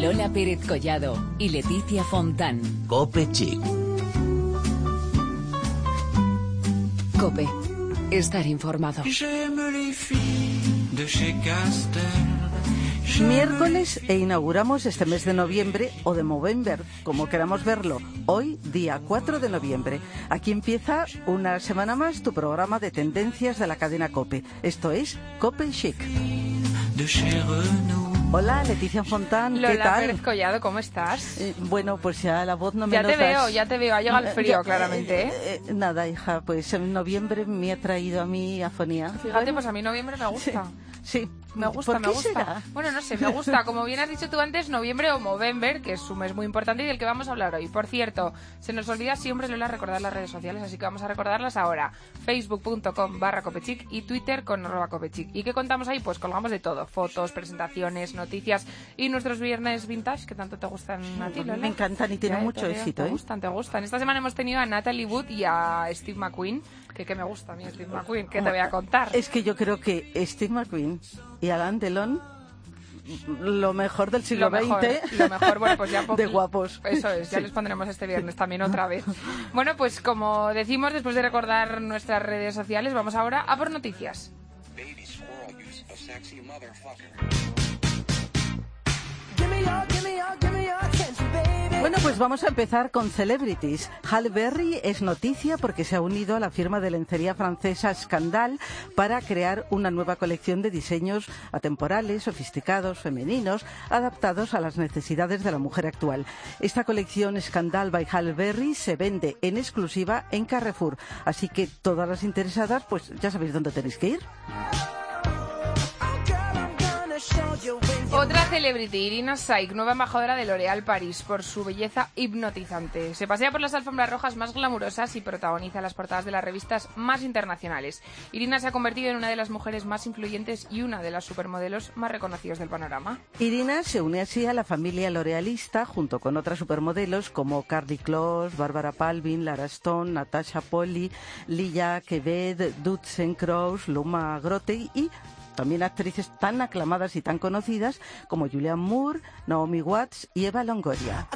Lola Pérez Collado y Leticia Fontán. Cope Chic. Cope. Estar informado. Miércoles e inauguramos este mes de noviembre o de Movember, como queramos verlo. Hoy, día 4 de noviembre. Aquí empieza una semana más tu programa de tendencias de la cadena Cope. Esto es Cope Chic. Hola, Leticia Fontán, ¿qué Lola tal? Pérez Collado, ¿cómo estás? Eh, bueno, pues ya la voz no me ya te veo, ya te veo. Ha llegado el frío, Ya, claramente, ¿eh? eh, eh, Nada, hija, pues en noviembre me ha traído a mí afonía. Fíjate, Bueno, pues a mí noviembre me gusta. Sí, Me gusta, ¿Por me gusta. será? Bueno, no sé, me gusta. Como bien has dicho tú antes, noviembre o Movember, que es un mes muy importante y del que vamos a hablar hoy. Por cierto, se nos olvida siempre, Lola, recordar las redes sociales, así que vamos a recordarlas ahora. Facebook.com barra Copechic y Twitter con arroba Copechic. ¿Y qué contamos ahí? Pues colgamos de todo. Fotos, presentaciones, noticias y nuestros viernes vintage, que tanto te gustan a ti, Lola. Me encantan y tienen mucho te éxito, Te ¿eh? gustan, te gustan. Esta semana hemos tenido a Natalie Wood y a Steve McQueen, que, que me gusta a mí Steve McQueen, que te voy a contar. Es que yo creo que Steve McQueen y Alain Delon, lo mejor del siglo lo mejor, XX, lo mejor, bueno, pues ya de guapos. Eso es, ya Sí. les pondremos este viernes también otra vez. Bueno, pues como decimos, después de recordar nuestras redes sociales, vamos ahora a por noticias. baby. Bueno, pues vamos a empezar con celebrities. Halle Berry es noticia porque se ha unido a la firma de lencería francesa Scandal para crear una nueva colección de diseños atemporales, sofisticados, femeninos, adaptados a las necesidades de la mujer actual. Esta colección Scandal by Halle Berry se vende en exclusiva en Carrefour, así que todas las interesadas, pues ya sabéis dónde tenéis que ir. Otra celebrity, Irina Shayk, nueva embajadora de L'Oréal París, por su belleza hipnotizante. Se pasea por las alfombras rojas más glamurosas y protagoniza las portadas de las revistas más internacionales. Irina se ha convertido en una de las mujeres más influyentes y una de las supermodelos más reconocidos del panorama. Irina se une así a la familia l'orealista junto con otras supermodelos como Carly Close, Bárbara Palvin, Lara Stone, Natasha Polly, Lilla Quevedo, Dudsen Crows, Luma Grote y también actrices tan aclamadas y tan conocidas como Julianne Moore, Naomi Watts y Eva Longoria.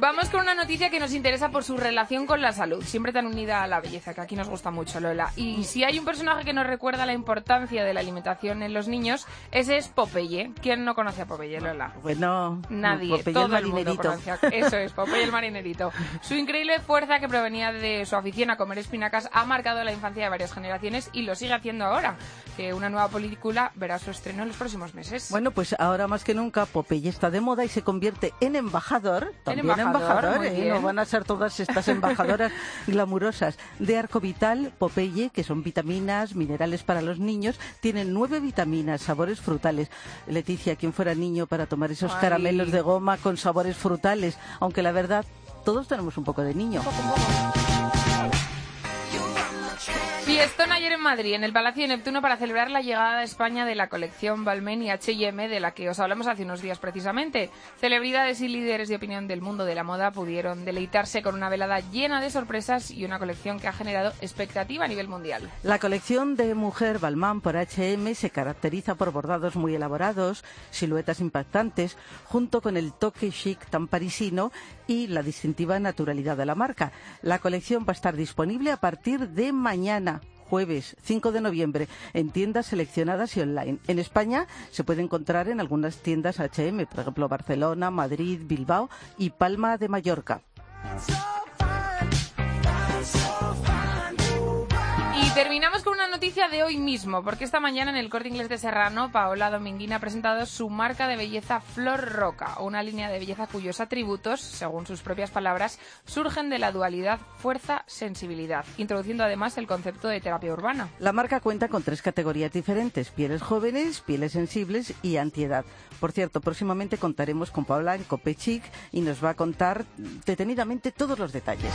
Vamos con una noticia que nos interesa por su relación con la salud, siempre tan unida a la belleza, que aquí nos gusta mucho, Lola. Y si hay un personaje que nos recuerda la importancia de la alimentación en los niños, ese es Popeye. ¿Quién no conoce a Popeye, Lola? Bueno, Nadie, Popeye todo el el mundo marinerito. conoce a- Eso es, Popeye el marinerito. Su increíble fuerza que provenía de su afición a comer espinacas ha marcado la infancia de varias generaciones y lo sigue haciendo ahora, que una nueva película verá su estreno en los próximos meses. Bueno, pues ahora más que nunca Popeye está de moda y se convierte en embajador. También embajador, muy ¿eh? bien. No van a ser todas estas embajadoras glamurosas de Arco Vital, Popeye, que son vitaminas, minerales para los niños. Tienen nueve vitaminas, sabores frutales. Leticia, quien fuera niño para tomar esos Ay. caramelos de goma con sabores frutales, aunque la verdad todos tenemos un poco de niño. Fiestón ayer en Madrid, en el Palacio de Neptuno, para celebrar la llegada de España de la colección Balmain y H&M, de la que os hablamos hace unos días precisamente. Celebridades y líderes de opinión del mundo de la moda pudieron deleitarse con una velada llena de sorpresas y una colección que ha generado expectativa a nivel mundial. La colección de mujer Balmain por H&M se caracteriza por bordados muy elaborados, siluetas impactantes, junto con el toque chic tan parisino y la distintiva naturalidad de la marca. La colección va a estar disponible a partir de mañana jueves 5 de noviembre en tiendas seleccionadas y online. En España se puede encontrar en algunas tiendas H&M, por ejemplo Barcelona, Madrid, Bilbao y Palma de Mallorca. De hoy mismo, porque esta mañana en el Corte Inglés de Serrano, Paola Dominguín ha presentado su marca de belleza Flor Roca, una línea de belleza cuyos atributos, según sus propias palabras, surgen de la dualidad fuerza-sensibilidad, introduciendo además el concepto de terapia urbana. La marca cuenta con tres categorías diferentes, pieles jóvenes, pieles sensibles y antiedad. Por cierto, próximamente contaremos con Paula en Copechic y nos va a contar detenidamente todos los detalles.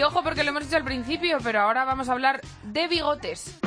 Y ojo porque lo hemos dicho al principio, pero ahora vamos a hablar de bigotes.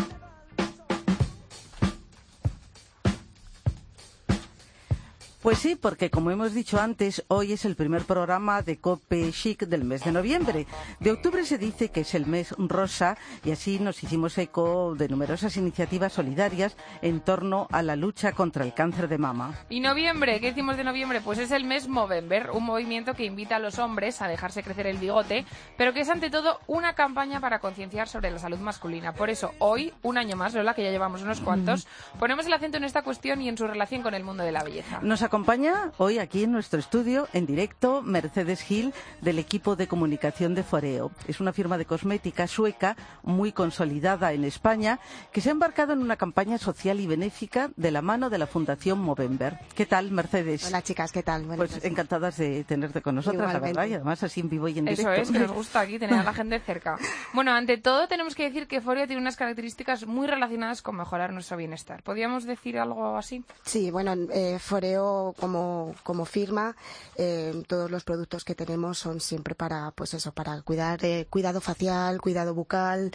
Pues sí, porque como hemos dicho antes, hoy es el primer programa de Cope Chic del mes de noviembre. De octubre se dice que es el mes rosa y así nos hicimos eco de numerosas iniciativas solidarias en torno a la lucha contra el cáncer de mama. Y noviembre, ¿qué decimos de noviembre? Pues es el mes Movember, un movimiento que invita a los hombres a dejarse crecer el bigote, pero que es ante todo una campaña para concienciar sobre la salud masculina. Por eso hoy, un año más, Lola, que ya llevamos unos cuantos, ponemos el acento en esta cuestión y en su relación con el mundo de la belleza. Nos acompaña hoy aquí en nuestro estudio, en directo, Mercedes Gil, del equipo de comunicación de Foreo. Es una firma de cosmética sueca muy consolidada en España que se ha embarcado en una campaña social y benéfica de la mano de la Fundación Movember. ¿Qué tal, Mercedes? Hola chicas, ¿qué tal? Buenas Pues noches. encantadas de tenerte con nosotras, la verdad, y además así en vivo y en Eso directo. es, que nos gusta aquí tener a la gente cerca. Bueno, ante todo tenemos que decir que Foria tiene unas características muy relacionadas con mejorar nuestro bienestar. ¿Podríamos decir algo así? Sí, bueno, eh, Foreo como, como firma, eh, todos los productos que tenemos son siempre para, pues eso, para cuidar, eh, cuidado facial, cuidado bucal,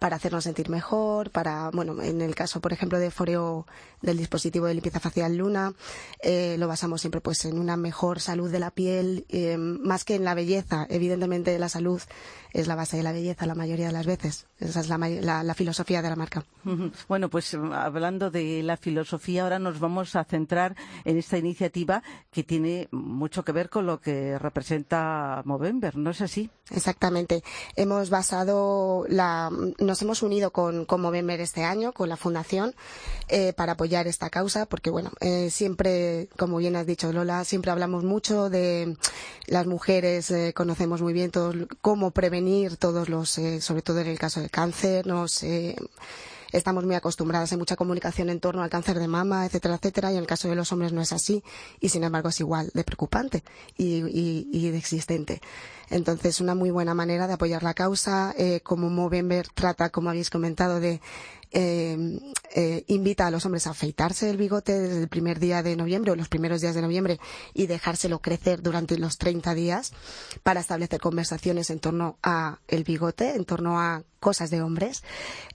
para hacernos sentir mejor, para, bueno, en el caso, por ejemplo, de Foreo, del dispositivo de limpieza facial Luna, eh, lo basamos siempre pues en una mejor salud de la piel, eh, más que en la belleza. Evidentemente la salud es la base de la belleza la mayoría de las veces. Esa es la, la- la filosofía de la marca. Bueno, pues eh, hablando de la filosofía, ahora nos vamos a centrar en esta iniciativa que tiene mucho que ver con lo que representa Movember, ¿no es así? Exactamente. Hemos basado la, nos hemos unido con, con Movember este año, con la fundación, eh, para apoyar esta causa, porque bueno, eh, siempre, como bien has dicho Lola, siempre hablamos mucho de las mujeres, eh, conocemos muy bien todos, cómo prevenir todos los, eh, sobre todo en el caso cáncer, nos, eh, estamos muy acostumbradas, hay mucha comunicación en torno al cáncer de mama, etcétera, etcétera, y en el caso de los hombres no es así, y sin embargo es igual de preocupante y de existente. Entonces, una muy buena manera de apoyar la causa, eh, como Movember trata, como habéis comentado, de eh, eh, invita a los hombres a afeitarse el bigote desde el primer día de noviembre o los primeros días de noviembre y dejárselo crecer durante los 30 días para establecer conversaciones en torno a el bigote, en torno a cosas de hombres,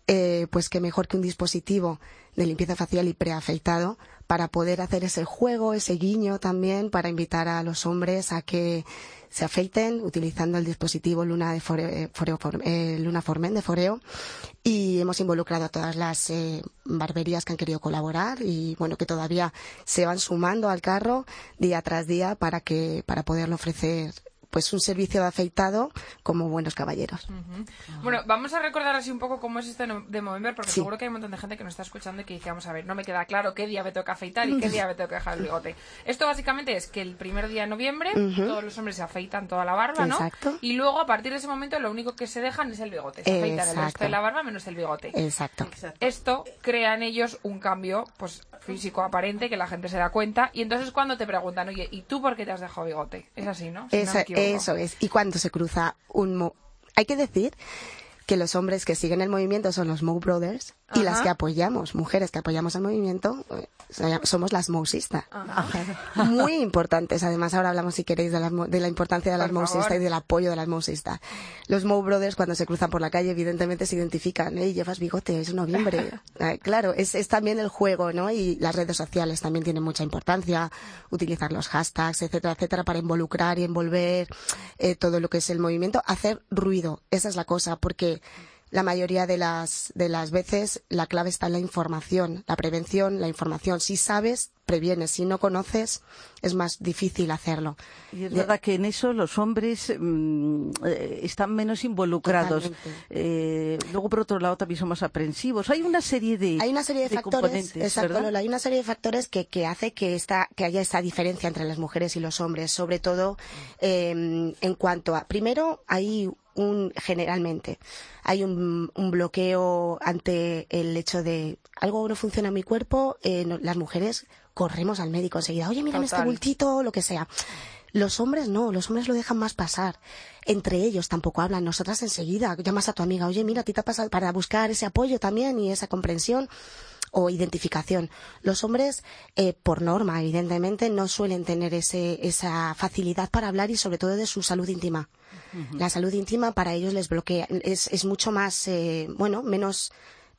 eh, pues que mejor que un dispositivo de limpieza facial y preafeitado para poder hacer ese juego, ese guiño también para invitar a los hombres a que se afeiten utilizando el dispositivo Luna de Foreo, eh, eh, Luna Formen de Foreo. Y hemos involucrado a todas las eh, barberías que han querido colaborar y bueno que todavía se van sumando al carro día tras día para que para poderle ofrecer pues un servicio de afeitado como buenos caballeros. Bueno, vamos a recordar así un poco cómo es esto de Movember, porque Sí. seguro que hay un montón de gente que nos está escuchando y que dice, vamos a ver, no me queda claro qué día me toca afeitar y qué día me toca dejar el bigote. Esto básicamente es que el primer día de noviembre todos los hombres se afeitan toda la barba, ¿no? Exacto. Y luego, a partir de ese momento, lo único que se dejan es el bigote. Se afeitan el resto Exacto. de la barba menos el bigote. Exacto. Esto crea en ellos un cambio pues físico aparente que la gente se da cuenta y entonces cuando te preguntan, oye, ¿y tú por qué te has dejado bigote? Es así, ¿no? Si no Eso, es. Y cuando se cruza un... mo- Hay que decir que los hombres que siguen el movimiento son los Mo Brothers y las que apoyamos, mujeres que apoyamos el movimiento, eh, somos las Mousistas. Muy importantes. Además, ahora hablamos, si queréis, de de la importancia de las Mousistas y del apoyo de las Mousistas. Los Mo Brothers, cuando se cruzan por la calle, evidentemente se identifican. ¿eh? Llevas bigote, es noviembre. Eh, claro, es, es también el juego, ¿no? Y las redes sociales también tienen mucha importancia. Utilizar los hashtags, etcétera, etcétera, para involucrar y envolver eh, todo lo que es el movimiento. Hacer ruido, esa es la cosa, porque la mayoría de las, de las veces la clave está en la información, la prevención, la información. Si sabes, previenes. Si no conoces, es más difícil hacerlo. Y es verdad que en eso los hombres mm, eh, están menos involucrados. Eh, luego, por otro lado, también son más aprensivos. Hay una serie de, Hay una serie de, factores, exacto, hay una serie de factores que, que hace que, esta, que haya esta diferencia entre las mujeres y los hombres, sobre todo eh, en cuanto a, primero, hay un, generalmente, hay un, un bloqueo ante el hecho de algo no funciona en mi cuerpo, eh, no- las mujeres corremos al médico enseguida, oye, mírame este Total. bultito, lo que sea. Los hombres no, los hombres lo dejan más pasar. Entre ellos tampoco hablan. Nosotras enseguida llamas a tu amiga, oye, mira, a ti te ha pasado para buscar ese apoyo también y esa comprensión o identificación. Los hombres, eh, por norma, evidentemente, no suelen tener ese, esa facilidad para hablar y sobre todo de su salud íntima. La salud íntima para ellos les bloquea, es, es mucho más, eh, bueno, menos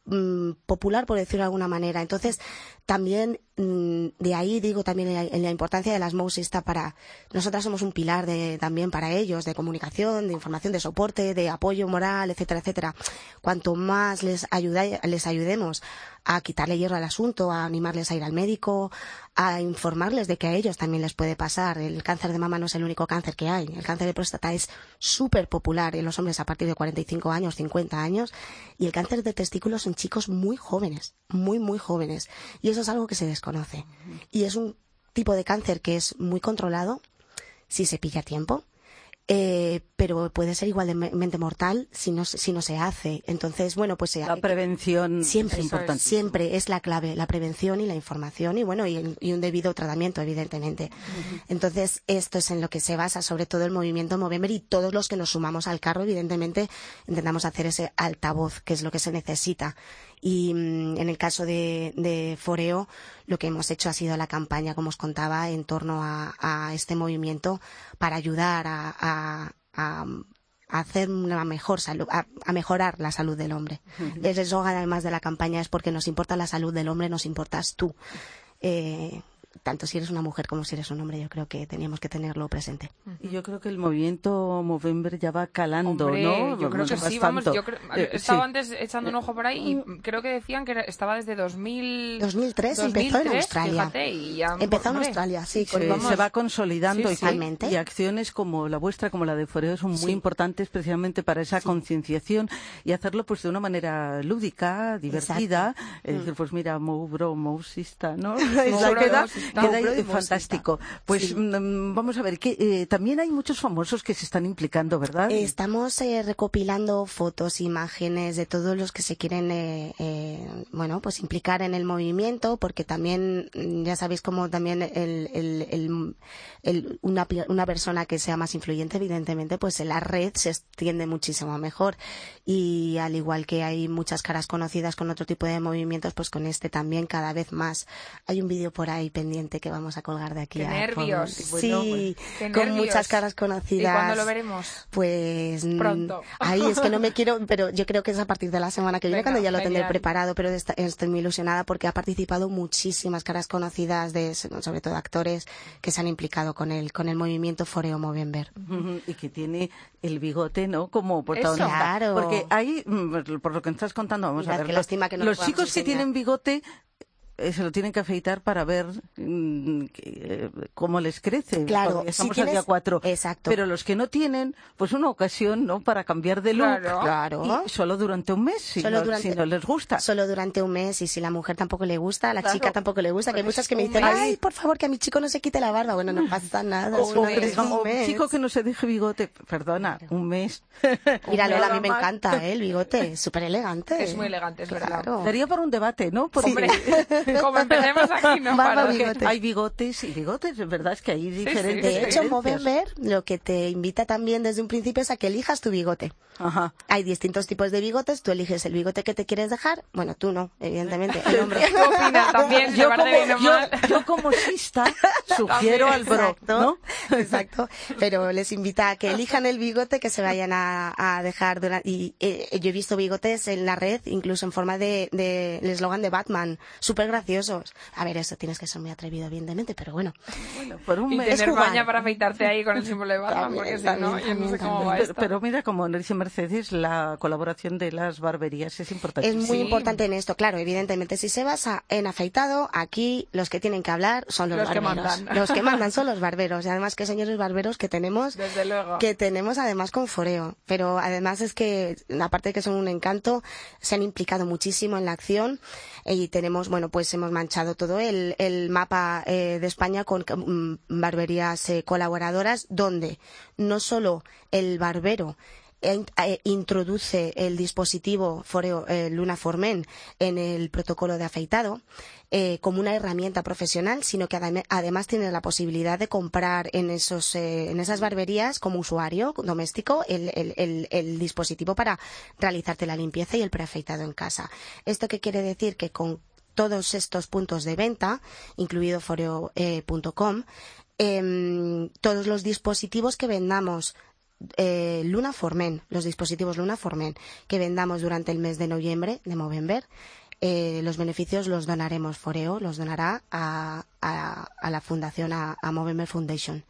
mm, popular, por decirlo de alguna manera. Entonces, también mm, de ahí digo también la, la importancia de las MOUS está para nosotras somos un pilar de, también para ellos de comunicación, de información, de soporte, de apoyo moral, etcétera, etcétera. Cuanto más les ayuda, les ayudemos a quitarle hierro al asunto, a animarles a ir al médico, a informarles de que a ellos también les puede pasar. El cáncer de mama no es el único cáncer que hay. El cáncer de próstata es súper popular en los hombres a partir de 45 años, 50 años, y el cáncer de testículos en chicos muy jóvenes, muy, muy jóvenes. Y eso es algo que se desconoce. Y es un tipo de cáncer que es muy controlado si se pilla a tiempo. Eh, pero puede ser igualmente mortal si no, se- si no se hace. Entonces, bueno, pues se- La prevención siempre es importante. siempre es la clave, la prevención y la información y bueno, y, y un debido tratamiento, evidentemente. Entonces, esto es en lo que se basa sobre todo el movimiento Movember y todos los que nos sumamos al carro, evidentemente, intentamos hacer ese altavoz, que es lo que se necesita. Y mm, en el caso de, de Foreo, lo que hemos hecho ha sido la campaña, como os contaba, en torno a, a este movimiento para ayudar a, a- a- a hacer una mejor salud, a, a mejorar la salud del hombre. El eslogan además de la campaña es porque nos importa la salud del hombre, nos importas tú. Eh, tanto si eres una mujer como si eres un hombre, yo creo que teníamos que tenerlo presente. Y yo creo que el movimiento Movember ya va calando, Hombre, ¿no? Yo creo que Más sí, vamos. tanto. Yo creo, Eh, estaba sí. antes echando un ojo por ahí y creo que decían que estaba desde 2000, 2003 empezó en 2003, Australia. fíjate, y ya, Empezó en Australia, sí, vamos. se va consolidando Sí, y, y acciones como la vuestra, como la de Foreo, son muy Sí. importantes precisamente para esa concienciación y hacerlo pues de una manera lúdica, divertida. Es decir, pues mira, Mou Bro, Mousista, ¿no? Exacto. Queda fantástico. Pues Sí. mm, vamos a ver, que eh, también hay muchos famosos que se están implicando, ¿verdad? Estamos eh, recopilando fotos, imágenes de todos los que se quieren, eh, eh, bueno, pues implicar en el movimiento, porque también, mm, ya sabéis como también el, el- el- el- una, una persona que sea más influyente, evidentemente, pues en la red se extiende muchísimo mejor. Y al igual que hay muchas caras conocidas con otro tipo de movimientos, pues con este también cada vez más. Hay un vídeo por ahí pendiente que vamos a colgar de aquí Qué a nervios. Sí, Bueno, Qué con nervios. muchas caras ¿Y conocidas. cuándo lo veremos? Pues mm, Pronto. Ahí es que no me quiero, pero yo creo que es a partir de la semana que viene Venga, cuando ya lo tendré preparado, pero estoy muy ilusionada porque ha participado muchísimas caras conocidas de sobre todo actores que se han implicado con el con el movimiento Foreo Movember. Y que tiene el bigote, ¿no? Como protagonista. Claro. Porque ahí, mm, por lo que me estás contando, vamos Mira, a ver. qué los- lástima que no lo los chicos que enseñar. tienen bigote eh, se lo tienen que afeitar para ver mm, que- eh, cómo les crece. Claro, Todavía si estamos al día 4. Exacto. Pero los que no tienen, pues una ocasión, ¿no? Para cambiar de look. Claro. Claro. Y solo durante un mes, si, Solo no, durante- si no les gusta. Solo durante un mes y si la mujer tampoco le gusta, a la Claro. chica tampoco le gusta, que hay muchas que me dicen, mes. ay, por favor, que a mi chico no se quite la barba. Bueno, no pasa nada. O, un que mes, un "Oh, un mes". chico que no se deje bigote, perdona, un mes. Mira, Lola, a mí me encanta ¿eh? el bigote, es súper elegante. Es muy elegante, es verdad. Claro. Daría para un debate, ¿no? Porque- Hombre, como empecemos aquí, no Barba, hay bigotes y bigotes, es verdad es que hay sí, diferentes. De hecho. Movember lo que te invita también desde un principio es a que elijas tu bigote. Ajá. Hay distintos tipos de bigotes, tú eliges el bigote que te quieres dejar. Bueno, tú no, evidentemente, el hombre. ¿Qué opinas también? ¿Te Yo como, yo, yo como sista sugiero al bro, Exacto, ¿no? exacto. Pero les invita a que elijan el bigote que se vayan a, a dejar durante. Y eh, yo he visto bigotes en la red, incluso en forma de, de el eslogan de Batman, súper graciosos. A ver, eso tienes que ser muy atrevido, evidentemente, pero bueno. Bueno, por un Y mes. tener maña para afeitarte ahí con el símbolo de Batman, También, porque si también, no, yo no sé cómo va también. Pero, esto. pero mira, como dice Mercedes, la colaboración de las barberías es importante. Es muy Sí. importante en esto, claro, evidentemente. Si se basa en afeitado, aquí los que tienen que hablar son los, Los que barberos. mandan. Los que mandan son los barberos. Y además, que señores barberos que tenemos, Desde luego. que tenemos además con Foreo. Pero además es que, aparte de que son un encanto, se han implicado muchísimo en la acción y tenemos, bueno, pues hemos manchado todo el, mapa eh, de España con mm, barberías eh, colaboradoras donde no solo el barbero eh, introduce el dispositivo Foreo eh, Luna Formen en el protocolo de afeitado eh, como una herramienta profesional, sino que adem- además tiene la posibilidad de comprar en esos eh, en esas barberías como usuario doméstico el- el dispositivo para realizarte la limpieza y el preafeitado en casa. ¿Esto qué quiere decir? Que con todos estos puntos de venta, incluido foreo.com, em, todos los dispositivos que vendamos eh, Luna Formen, los dispositivos Luna Formen que vendamos durante el mes de noviembre, de Movember, eh, los beneficios los donaremos Foreo, los donará a, a- a la fundación, a, a Movember Foundation.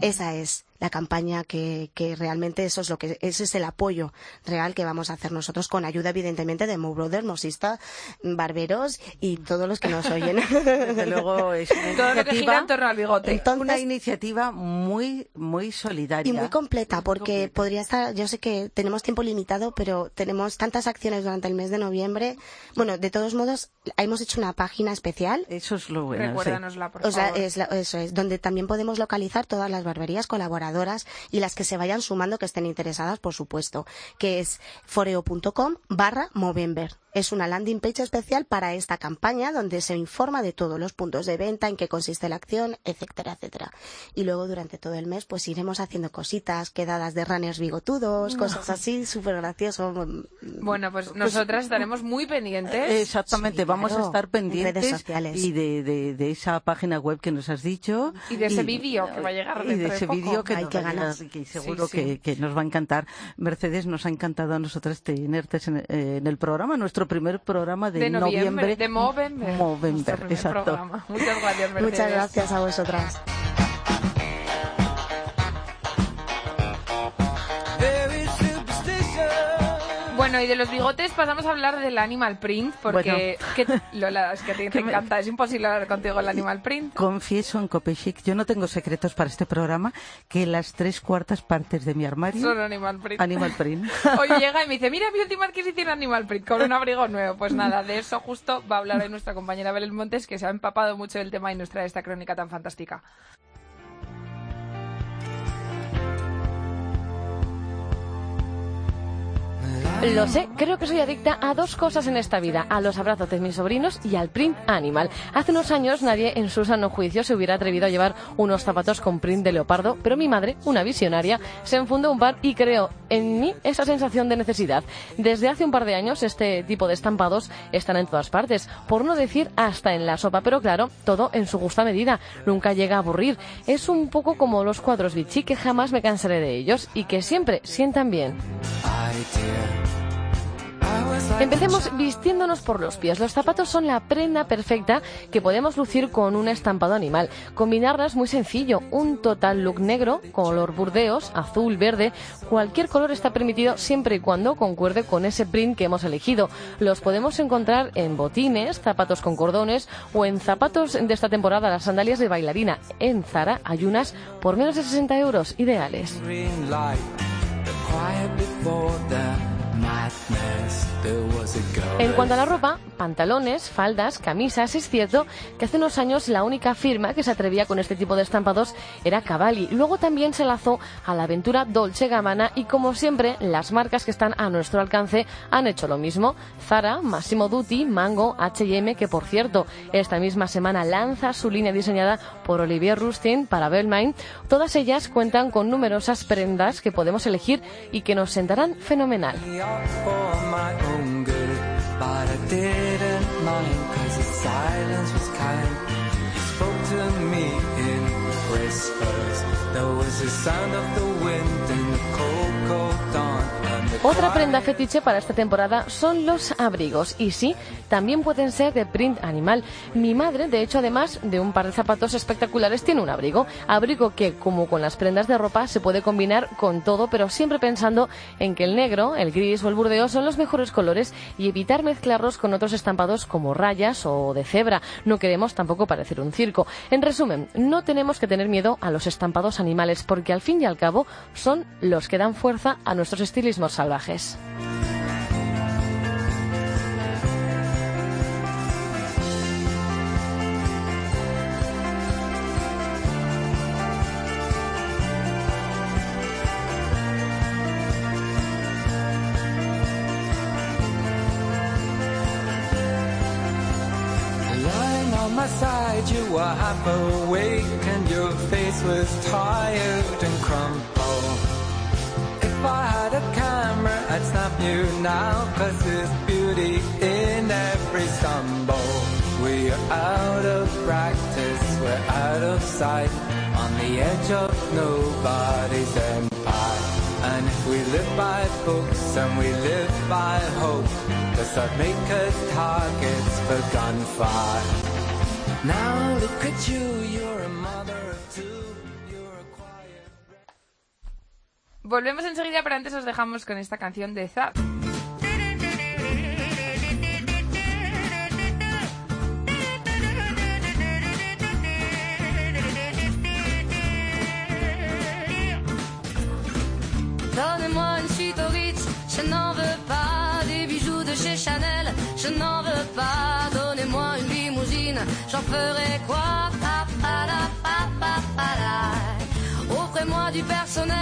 Esa es la campaña que, que realmente eso es lo que ese es el apoyo real que vamos a hacer nosotros con ayuda evidentemente de Mo Brothers, Mosista, Barberos y todos los que nos oyen. Desde luego es una Todo lo que gira iniciativa, en torno al bigote. Entonces- una iniciativa muy, muy solidaria. Y muy completa, Muy porque completa. podría estar, yo sé que tenemos tiempo limitado, pero tenemos tantas acciones durante el mes de noviembre. Bueno, de todos modos, hemos hecho una página especial. Eso es lo bueno. sí. Por O sea, es la- eso es, donde también podemos localizar todas las barberías colaboradoras y las que se vayan sumando que estén interesadas, por supuesto, que es foreo.com barra Movember. Es una landing page especial para esta campaña donde se informa de todos los puntos de venta, en qué consiste la acción, etcétera, etcétera. Y luego durante todo el mes pues iremos haciendo cositas, quedadas de runners bigotudos, cosas así, súper gracioso. Bueno, pues nosotras estaremos muy pendientes. Exactamente, Sí, vamos a estar en pendientes redes sociales. y de, de, de esa página web que nos has dicho. Y de ese vídeo que va a llegar Y de ese vídeo que, Ay, nos llegar ganas. y que seguro Sí, Que, que nos va a encantar. Mercedes, nos ha encantado a nosotras tenerte en, eh, en el programa, nuestro primer programa de, de noviembre, de Movember. Movember, Nuestro exacto. programa. Muchas gracias, Mercedes. Muchas gracias a vosotras. Bueno, y de los bigotes pasamos a hablar del animal print, porque que, Lola, es que a ti te encanta, es imposible hablar contigo el animal print. Confieso en Copechic, yo no tengo secretos para este programa, que las tres cuartas partes de mi armario, Son animal print. Animal Print. Hoy llega y me dice, mira mi última adquisición Animal Print, con un abrigo nuevo. Pues nada, de eso justo va a hablar hoy nuestra compañera Belén Montes, que se ha empapado mucho del tema y nos trae esta crónica tan fantástica. Lo sé, creo que soy adicta a dos cosas en esta vida, a los abrazos de mis sobrinos y al print animal. Hace unos años nadie en su sano juicio se hubiera atrevido a llevar unos zapatos con print de leopardo, pero mi madre, una visionaria, se enfundó un par y creó en mí esa sensación de necesidad. Desde hace un par de años este tipo de estampados están en todas partes, por no decir hasta en la sopa, pero claro, todo en su justa medida, nunca llega a aburrir. Es un poco como los cuadros Vichy que jamás me cansaré de ellos y que siempre sientan bien. Empecemos vistiéndonos por los pies. Los zapatos son la prenda perfecta que podemos lucir con un estampado animal. Combinarlas muy sencillo. Un total look negro, color burdeos, azul, verde. Cualquier color está permitido siempre y cuando concuerde con ese print que hemos elegido. Los podemos encontrar en botines, zapatos con cordones o en zapatos de esta temporada, las sandalias de bailarina. En Zara hay unas por menos de 60 euros, ideales. En cuanto a la ropa, pantalones, faldas, camisas, es cierto que hace unos años la única firma que se atrevía con este tipo de estampados era Cavalli. Luego también se lanzó a la aventura Dolce Gabbana y como siempre las marcas que están a nuestro alcance han hecho lo mismo. Zara, Massimo Dutti, Mango, H&M, que por cierto esta misma semana lanza su línea diseñada por Olivier Rustin para Belmain. Todas ellas cuentan con numerosas prendas que podemos elegir y que nos sentarán fenomenal. Up for my own good, but I didn't mind, cause the silence was kind. You spoke to me in whispers. There was the sound of the wind Otra prenda fetiche para esta temporada son los abrigos. Y sí, también pueden ser de print animal. Mi madre, de hecho, además de un par de zapatos espectaculares, tiene un abrigo. Abrigo que, como con las prendas de ropa, se puede combinar con todo, pero siempre pensando en que el negro, el gris o el burdeo son los mejores colores y evitar mezclarlos con otros estampados como rayas o de cebra. No queremos tampoco parecer un circo. En resumen, no tenemos que tener miedo a los estampados animales porque al fin y al cabo son los que dan fuerza a nuestros estilismos salvajes. Lying on my side, you were half awake and your face was tired and crumpled. If I had a camera, I'd snap you now, cause there's beauty in every stumble. We're out of practice, we're out of sight, on the edge of nobody's empire. And if we live by books and we live by hope, does that make us targets for gunfire? Now look at you, you're a mother Volvemos enseguida, pero antes os dejamos con esta canción de Zap. Donnez-moi une suite au Ritz, je n'en veux pas des bijoux de chez Chanel, je n'en veux pas. Donnez-moi une limousine, j'en ferai quoi. Offrez-moi du personnel,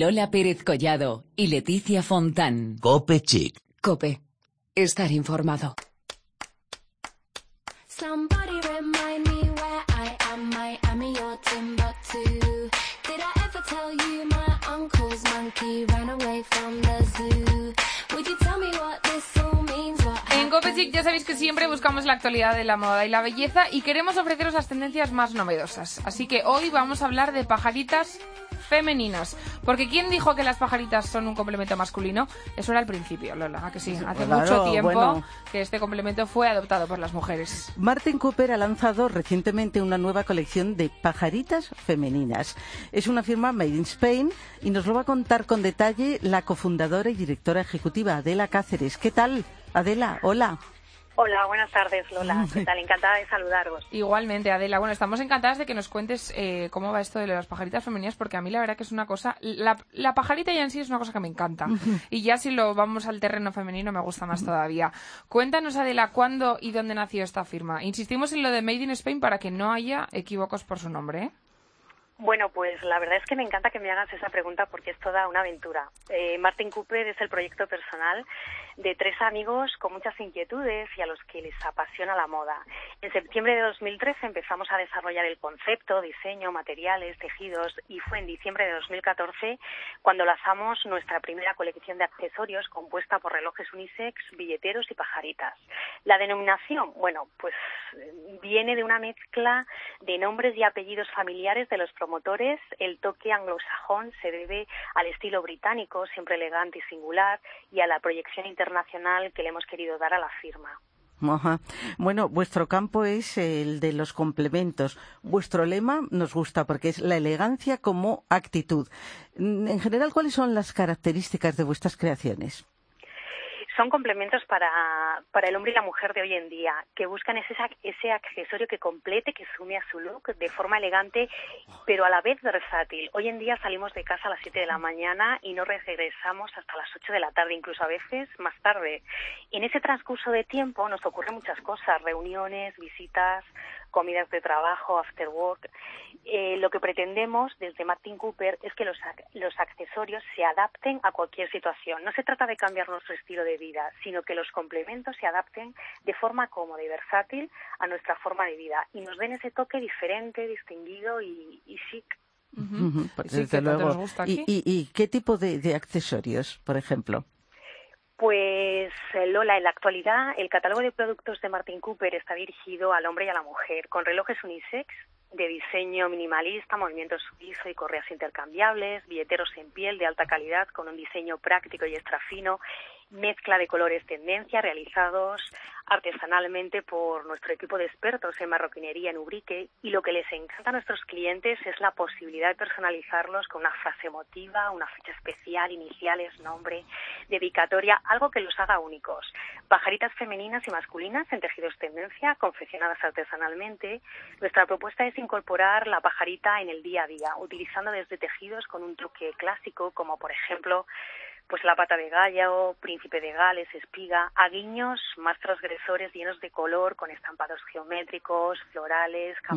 Lola Pérez Collado y Leticia Fontán. Cope Chic. Cope. Estar informado. Somebody remind me where I am. Miami or Timbuktu. Did I ever tell you my uncle's monkey ran away from the zoo? Would you tell me what this all means? What En Copechic ya sabéis que siempre buscamos la actualidad de la moda y la belleza y queremos ofreceros las tendencias más novedosas. Así que hoy vamos a hablar de pajaritas femeninas. Porque ¿quién dijo que las pajaritas son un complemento masculino? Eso era al principio, Lola, ¿a que sí? Hace claro, mucho tiempo bueno. que este complemento fue adoptado por las mujeres. Martin Cooper ha lanzado recientemente una nueva colección de pajaritas femeninas. Es una firma Made in Spain y nos lo va a contar con detalle la cofundadora y directora ejecutiva Adela Cáceres. ¿Qué tal? Adela, hola. Hola, buenas tardes, Lola. ¿Qué tal? Encantada de saludaros. Igualmente, Adela. Bueno, estamos encantadas de que nos cuentes eh, cómo va esto de las pajaritas femeninas, porque a mí la verdad que es una cosa... La, la pajarita ya en sí es una cosa que me encanta. Y ya si lo vamos al terreno femenino me gusta más todavía. Cuéntanos, Adela, cuándo y dónde nació esta firma. Insistimos en lo de Made in Spain para que no haya equívocos por su nombre, ¿eh? Bueno, pues la verdad es que me encanta que me hagas esa pregunta porque es toda una aventura. Eh, Martin Cooper es el proyecto personal de tres amigos con muchas inquietudes y a los que les apasiona la moda. En septiembre de 2013 empezamos a desarrollar el concepto, diseño, materiales, tejidos y fue en diciembre de 2014 cuando lanzamos nuestra primera colección de accesorios compuesta por relojes unisex, billeteros y pajaritas. La denominación, bueno, pues viene de una mezcla de nombres y apellidos familiares de los promotores. El toque anglosajón se debe al estilo británico, siempre elegante y singular, y a la proyección internacional que le hemos querido dar a la firma. Bueno, vuestro campo es el de los complementos. Vuestro lema nos gusta porque es la elegancia como actitud. En general, ¿cuáles son las características de vuestras creaciones? Son complementos para, para el hombre y la mujer de hoy en día, que buscan ese, ese accesorio que complete, que sume a su look de forma elegante, pero a la vez versátil. Hoy en día salimos de casa a las 7 de la mañana y no regresamos hasta las 8 de la tarde, incluso a veces más tarde. En ese transcurso de tiempo nos ocurren muchas cosas, reuniones, visitas, comidas de trabajo, after work. Eh, lo que pretendemos desde Martin Cooper es que los, los accesorios se adapten a cualquier situación. No se trata de cambiar nuestro estilo de vida, sino que los complementos se adapten de forma cómoda y versátil a nuestra forma de vida y nos den ese toque diferente, distinguido y, chic. Pues desde luego. ¿Y, y, qué tipo de accesorios, por ejemplo? Pues eh, Lola, en la actualidad el catálogo de productos de Martin Cooper está dirigido al hombre y a la mujer, con relojes unisex de diseño minimalista, movimiento suizo y correas intercambiables, billeteros en piel de alta calidad con un diseño práctico y extra fino, mezcla de colores tendencia realizados artesanalmente por nuestro equipo de expertos en marroquinería en Ubrique y lo que les encanta a nuestros clientes es la posibilidad de personalizarlos con una frase emotiva, una fecha especial, iniciales, nombre, dedicatoria, algo que los haga únicos. Pajaritas femeninas y masculinas en tejidos tendencia, confeccionadas artesanalmente. Nuestra propuesta es incorporar la pajarita en el día a día, utilizando desde tejidos con un toque clásico, como por ejemplo pues la pata de gallo, príncipe de Gales, espiga, a guiños más transgresores llenos de color, con estampados geométricos, florales, mm.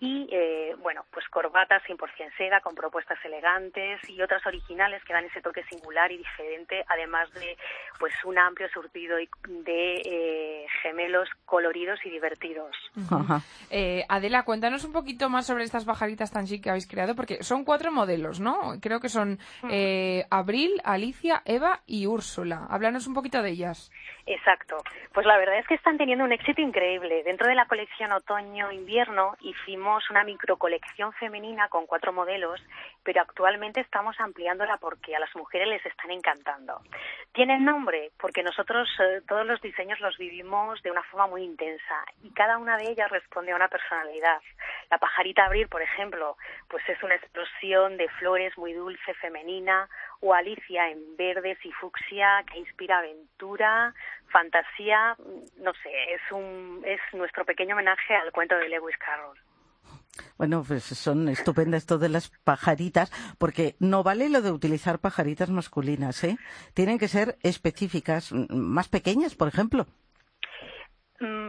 Y, eh, bueno, pues corbatas 100% seda con propuestas elegantes y otras originales que dan ese toque singular y diferente, además de, pues, un amplio surtido de eh, gemelos coloridos y divertidos. Eh, Adela, cuéntanos un poquito más sobre estas pajaritas tan chic que habéis creado, porque son cuatro modelos, ¿no? Creo que son Abril, Alicia, Eva y Úrsula. Háblanos un poquito de ellas. Exacto. Pues la verdad es que están teniendo un éxito increíble. Dentro de la colección otoño-invierno hicimos una microcolección femenina con cuatro modelos, pero actualmente estamos ampliándola porque a las mujeres les están encantando. Tienen nombre porque nosotros eh, todos los diseños los vivimos de una forma muy intensa y cada una de ellas responde a una personalidad. La pajarita abril, por ejemplo, pues es una explosión de flores muy dulce, femenina, o Alicia en verdes y fucsia que inspira aventura, fantasía, no sé, es un es nuestro pequeño homenaje al cuento de Lewis Carroll. Bueno, pues son estupendas todas las pajaritas, porque no vale lo de utilizar pajaritas masculinas, ¿eh? Tienen que ser específicas, más pequeñas, por ejemplo.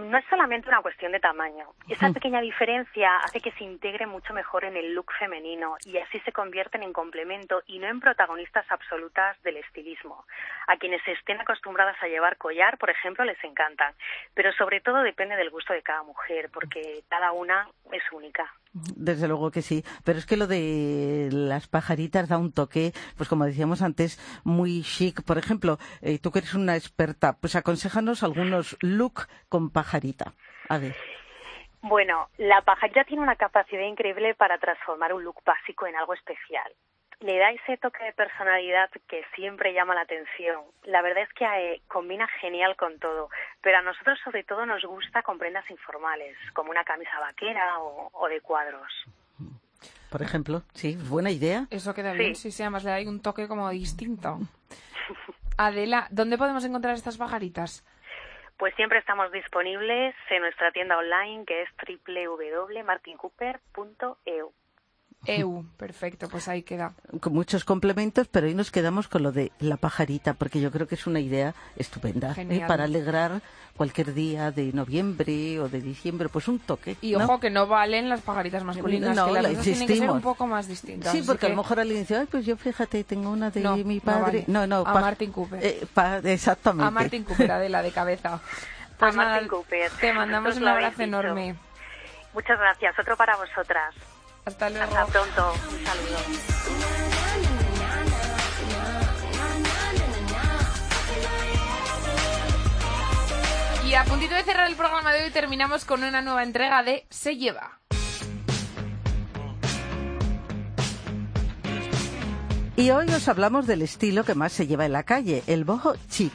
Mm, no es solamente una cuestión de tamaño. Esa pequeña diferencia hace que se integre mucho mejor en el look femenino y así se convierten en complemento y no en protagonistas absolutas del estilismo. A quienes estén acostumbradas a llevar collar, por ejemplo, les encantan, pero sobre todo depende del gusto de cada mujer, porque cada una es única. Desde luego que sí, pero es que lo de las pajaritas da un toque, pues como decíamos antes, muy chic. Por ejemplo, eh, tú que eres una experta, pues aconsejanos algunos look con pajarita. A ver. Bueno, la pajarita tiene una capacidad increíble para transformar un look básico en algo especial le da ese toque de personalidad que siempre llama la atención. La verdad es que eh, combina genial con todo, pero a nosotros sobre todo nos gusta con prendas informales, como una camisa vaquera o, de cuadros. Por ejemplo, sí, buena idea. Eso queda bien, sí, sí, además le da un toque como distinto. Adela, ¿dónde podemos encontrar estas pajaritas? Pues siempre estamos disponibles en nuestra tienda online que es www.martincooper.eu. EU, perfecto, pues ahí queda. Con muchos complementos, pero hoy nos quedamos con lo de la pajarita, porque yo creo que es una idea estupenda ¿eh? Genial. para alegrar cualquier día de noviembre o de diciembre, pues un toque. Y ¿no? ojo que no valen las pajaritas masculinas, No, que las la tienen que ser un poco más distintas. Sí, así porque a que- lo mejor alguien dice, ay, pues yo fíjate, tengo una de No, mi no padre. vale. No, no, A pa- Martin Cooper. eh, pa- exactamente. A Martin Cooper, Adela, de cabeza. Pues A nada, Martin Cooper. te mandamos un abrazo enorme. Muchas gracias. Otro para vosotras. Hasta luego. Hasta pronto. Un saludo. Y a puntito de cerrar el programa de hoy terminamos con una nueva entrega de Se lleva. Y hoy os hablamos del estilo que más se lleva en la calle, el boho chic.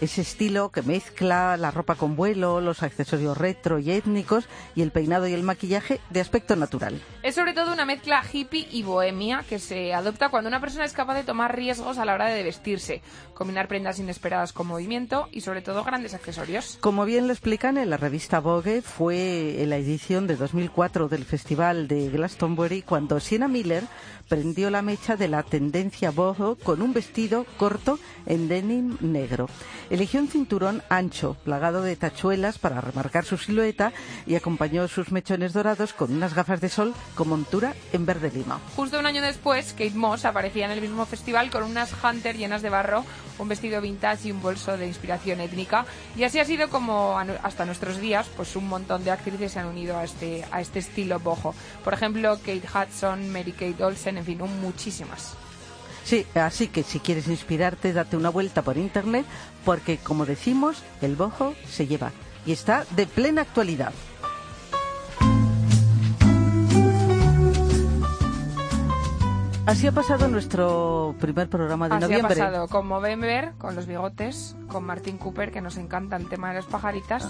Ese estilo que mezcla la ropa con vuelo, los accesorios retro y étnicos y el peinado y el maquillaje de aspecto natural. Es sobre todo una mezcla hippie y bohemia que se adopta cuando una persona es capaz de tomar riesgos a la hora de vestirse, combinar prendas inesperadas con movimiento y sobre todo grandes accesorios. Como bien lo explican en la revista Vogue, fue en la edición de 2004 del Festival de Glastonbury cuando Sienna Miller prendió la mecha de la tendencia boho con un vestido corto en denim negro. Eligió un cinturón ancho, plagado de tachuelas para remarcar su silueta y acompañó sus mechones dorados con unas gafas de sol con montura en verde lima. Justo un año después, Kate Moss aparecía en el mismo festival con unas Hunter llenas de barro, un vestido vintage y un bolso de inspiración étnica. Y así ha sido como hasta nuestros días, pues un montón de actrices se han unido a este, a este estilo boho. Por ejemplo, Kate Hudson, Mary Kate Olsen, en fin, muchísimas. Sí, así que si quieres inspirarte, date una vuelta por internet, porque como decimos, el boho se lleva y está de plena actualidad. Así ha pasado nuestro primer programa de Así noviembre. ha pasado con Movember, con los bigotes, con Martin Cooper, que nos encanta el tema de las pajaritas,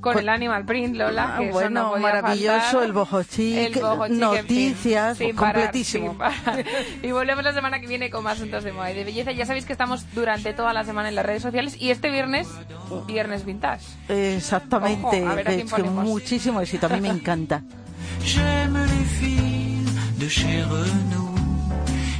con Con- el Animal Print, Lola, Ah, que eso bueno, no podía maravilloso, faltar. el boho chic, chic, en fin, noticias, sin parar, completísimo. Y volvemos la semana que viene con más asuntos de moda y de belleza. Ya sabéis que estamos durante toda la semana en las redes sociales y este viernes, viernes vintage. Exactamente, Ojo, a ver a es que muchísimo éxito, a mí me encanta. J'aime les filles de chez Renault.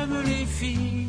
J'aime les filles